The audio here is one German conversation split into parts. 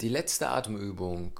Die letzte Atemübung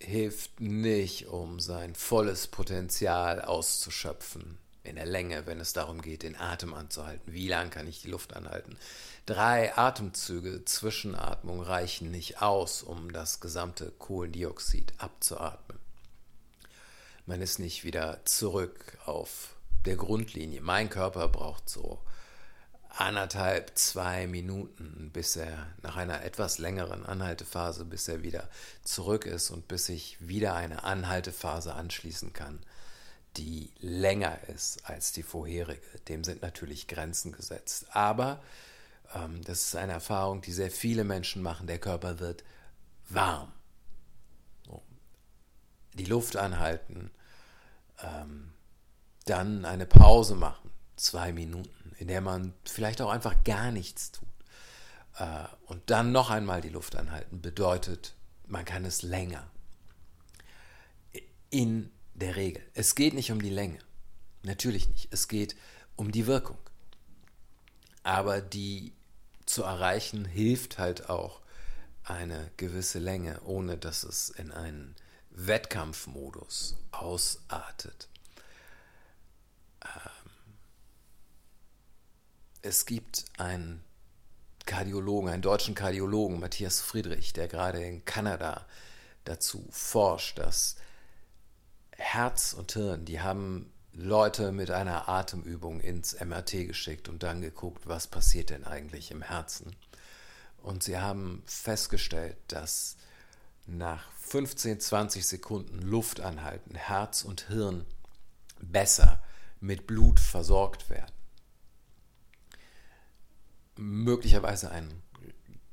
hilft nicht, um sein volles Potenzial auszuschöpfen in der Länge, wenn es darum geht, den Atem anzuhalten. Wie lang kann ich die Luft anhalten? Drei Atemzüge Zwischenatmung reichen nicht aus, um das gesamte Kohlendioxid abzuatmen. Man ist nicht wieder zurück auf der Grundlinie. Mein Körper braucht so anderthalb, zwei Minuten, bis er nach einer etwas längeren Anhaltephase, bis er wieder zurück ist und bis ich wieder eine Anhaltephase anschließen kann, die länger ist als die vorherige. Dem sind natürlich Grenzen gesetzt. Aber ähm, das ist eine Erfahrung, die sehr viele Menschen machen. Der Körper wird warm. Die Luft anhalten, ähm, dann eine Pause machen, zwei Minuten, in der man vielleicht auch einfach gar nichts tut. Äh, und dann noch einmal die Luft anhalten, bedeutet, man kann es länger. In der Regel. Es geht nicht um die Länge. Natürlich nicht. Es geht um die Wirkung. Aber die zu erreichen hilft halt auch eine gewisse Länge, ohne dass es in einen Wettkampfmodus ausartet. Es gibt einen Kardiologen, einen deutschen Kardiologen, Matthias Friedrich, der gerade in Kanada dazu forscht, dass Herz und Hirn, die haben Leute mit einer Atemübung ins MRT geschickt und dann geguckt, was passiert denn eigentlich im Herzen. Und sie haben festgestellt, dass nach 15, 20 Sekunden Luft anhalten, Herz und Hirn besser mit Blut versorgt werden. Möglicherweise ein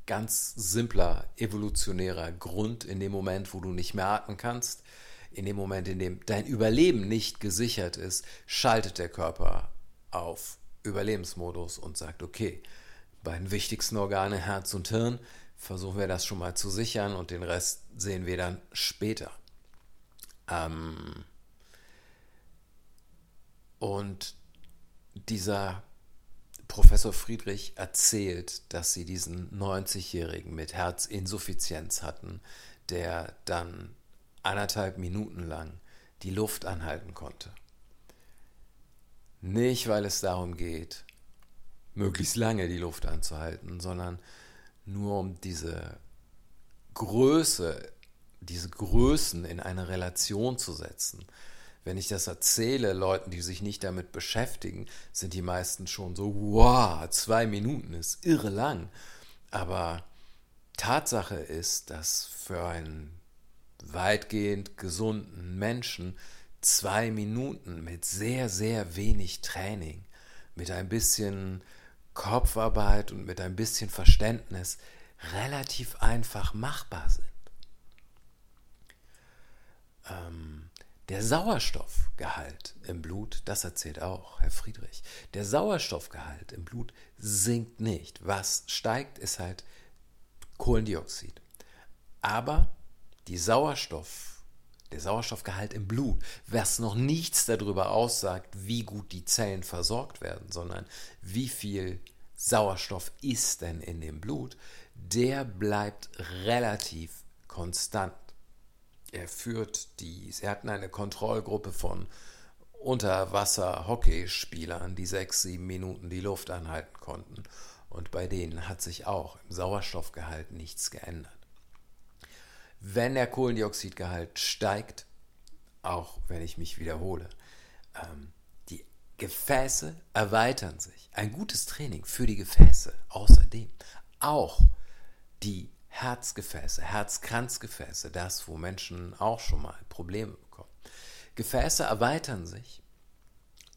ganz simpler evolutionärer Grund in dem Moment, wo du nicht mehr atmen kannst, in dem Moment, in dem dein Überleben nicht gesichert ist, schaltet der Körper auf Überlebensmodus und sagt, okay, beiden wichtigsten Organe, Herz und Hirn, versuchen wir das schon mal zu sichern und den Rest sehen wir dann später. Ähm und dieser Professor Friedrich erzählt, dass sie diesen 90-Jährigen mit Herzinsuffizienz hatten, der dann anderthalb Minuten lang die Luft anhalten konnte. Nicht, weil es darum geht, möglichst lange die Luft anzuhalten, sondern nur um diese Größe, diese Größen in eine Relation zu setzen. Wenn ich das erzähle, Leuten, die sich nicht damit beschäftigen, sind die meisten schon so, wow, zwei Minuten ist irre lang. Aber Tatsache ist, dass für einen weitgehend gesunden Menschen zwei Minuten mit sehr, sehr wenig Training, mit ein bisschen Kopfarbeit und mit ein bisschen Verständnis relativ einfach machbar sind. Ähm, der Sauerstoffgehalt im Blut, das erzählt auch Herr Friedrich, der Sauerstoffgehalt im Blut sinkt nicht. Was steigt, ist halt Kohlendioxid. Aber die Sauerstoff, der Sauerstoffgehalt im Blut, was noch nichts darüber aussagt, wie gut die Zellen versorgt werden, sondern wie viel Sauerstoff ist denn in dem Blut, der bleibt relativ konstant. Er führt die, sie hatten eine Kontrollgruppe von Unterwasser-Hockeyspielern, die sechs, sieben Minuten die Luft anhalten konnten. Und bei denen hat sich auch im Sauerstoffgehalt nichts geändert wenn der Kohlendioxidgehalt steigt, auch wenn ich mich wiederhole, ähm, die Gefäße erweitern sich. Ein gutes Training für die Gefäße außerdem. Auch die Herzgefäße, Herzkranzgefäße, das, wo Menschen auch schon mal Probleme bekommen. Gefäße erweitern sich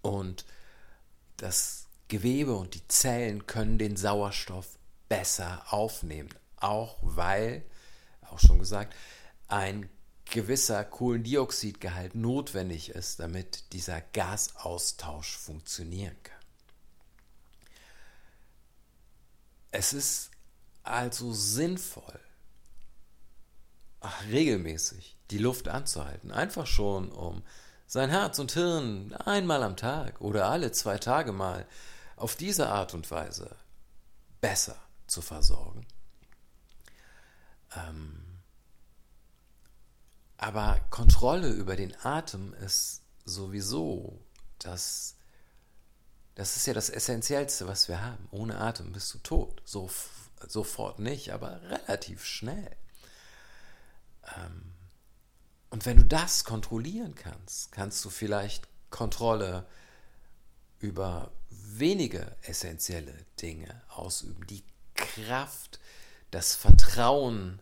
und das Gewebe und die Zellen können den Sauerstoff besser aufnehmen, auch weil auch schon gesagt, ein gewisser Kohlendioxidgehalt notwendig ist, damit dieser Gasaustausch funktionieren kann. Es ist also sinnvoll, regelmäßig die Luft anzuhalten, einfach schon, um sein Herz und Hirn einmal am Tag oder alle zwei Tage mal auf diese Art und Weise besser zu versorgen. Ähm, Aber Kontrolle über den Atem ist sowieso das, das ist ja das Essentiellste, was wir haben. Ohne Atem bist du tot. So, sofort nicht, aber relativ schnell. Ähm, und wenn du das kontrollieren kannst, kannst du vielleicht Kontrolle über wenige essentielle Dinge ausüben. Die Kraft, das Vertrauen,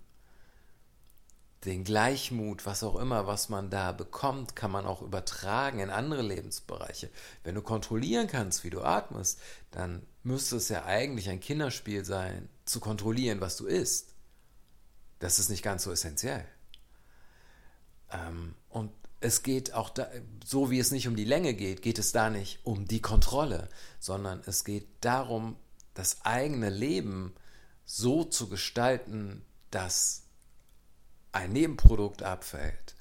den Gleichmut, was auch immer, was man da bekommt, kann man auch übertragen in andere Lebensbereiche. Wenn du kontrollieren kannst, wie du atmest, dann müsste es ja eigentlich ein Kinderspiel sein, zu kontrollieren, was du isst. Das ist nicht ganz so essentiell. Ähm, und es geht auch da, so wie es nicht um die Länge geht, geht es da nicht um die Kontrolle, sondern es geht darum, das eigene Leben so zu gestalten, dass ein Nebenprodukt abfällt,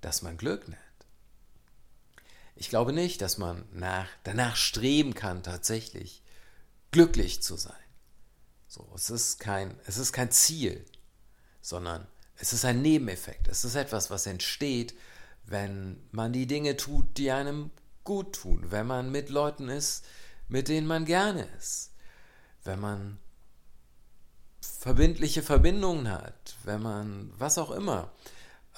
das man Glück nennt. Ich glaube nicht, dass man nach, danach streben kann, tatsächlich glücklich zu sein. So, es, ist kein, es ist kein Ziel, sondern es ist ein Nebeneffekt. Es ist etwas, was entsteht, wenn man die Dinge tut, die einem gut tun, wenn man mit Leuten ist, mit denen man gerne ist, wenn man verbindliche Verbindungen hat, wenn man was auch immer.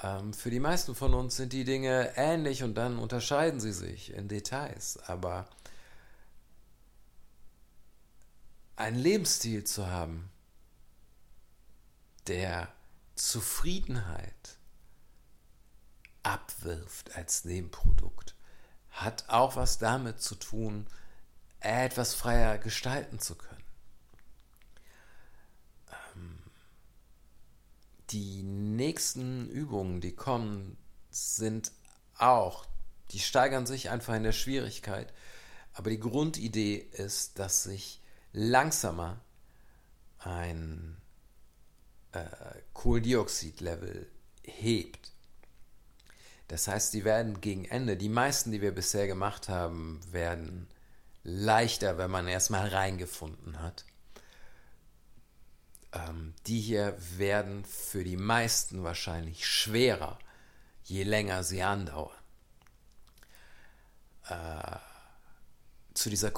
Ähm, für die meisten von uns sind die Dinge ähnlich und dann unterscheiden sie sich in Details. Aber einen Lebensstil zu haben, der Zufriedenheit abwirft als Nebenprodukt, hat auch was damit zu tun, etwas freier gestalten zu können. Ähm, die nächsten Übungen, die kommen, sind auch, die steigern sich einfach in der Schwierigkeit, aber die Grundidee ist, dass sich langsamer ein äh, Kohlendioxidlevel hebt. Das heißt, die werden gegen Ende, die meisten, die wir bisher gemacht haben, werden leichter, wenn man erstmal reingefunden hat. Ähm, die hier werden für die meisten wahrscheinlich schwerer, je länger sie andauern. Äh, zu dieser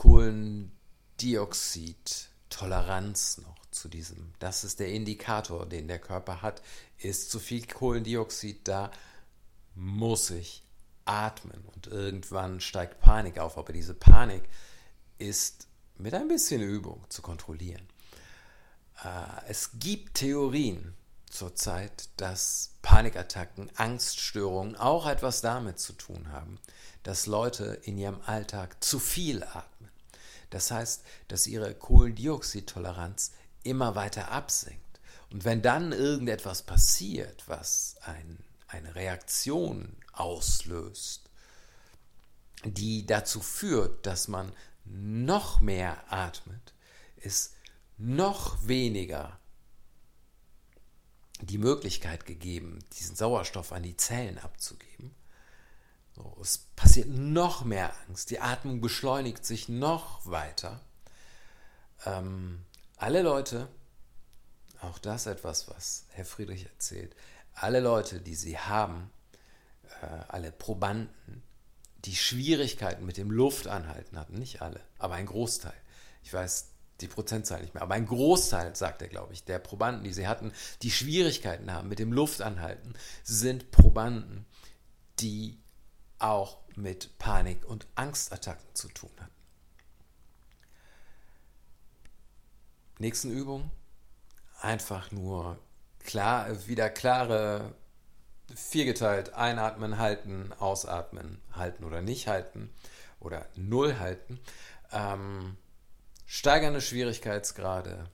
Kohlendioxid-Toleranz noch, zu diesem, das ist der Indikator, den der Körper hat, ist zu viel Kohlendioxid da, muss ich atmen und irgendwann steigt Panik auf, aber diese Panik ist mit ein bisschen Übung zu kontrollieren. Äh, es gibt Theorien zurzeit, dass Panikattacken, Angststörungen auch etwas damit zu tun haben, dass Leute in ihrem Alltag zu viel atmen. Das heißt, dass ihre Kohlendioxidtoleranz immer weiter absinkt. Und wenn dann irgendetwas passiert, was ein eine Reaktion auslöst, die dazu führt, dass man noch mehr atmet, ist noch weniger die Möglichkeit gegeben, diesen Sauerstoff an die Zellen abzugeben. So, es passiert noch mehr Angst, die Atmung beschleunigt sich noch weiter. Ähm, alle Leute, auch das etwas, was Herr Friedrich erzählt, alle Leute, die sie haben, äh, alle Probanden, die Schwierigkeiten mit dem Luftanhalten hatten, nicht alle, aber ein Großteil. Ich weiß die Prozentzahl nicht mehr, aber ein Großteil, sagt er, glaube ich, der Probanden, die sie hatten, die Schwierigkeiten haben mit dem Luftanhalten, sind Probanden, die auch mit Panik- und Angstattacken zu tun hatten. Nächsten Übung. Einfach nur klar, wieder klare, viergeteilt, einatmen, halten, ausatmen, halten oder nicht halten oder null halten. Ähm, steigernde Schwierigkeitsgrade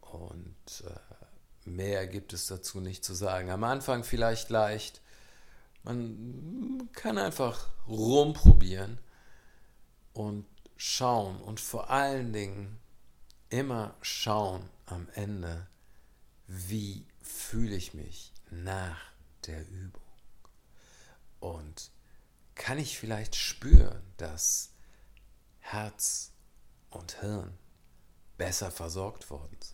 und äh, mehr gibt es dazu nicht zu sagen. Am Anfang vielleicht leicht. Man kann einfach rumprobieren und schauen und vor allen Dingen immer schauen am Ende, wie fühle ich mich nach der Übung? Und kann ich vielleicht spüren, dass Herz und Hirn besser versorgt worden sind?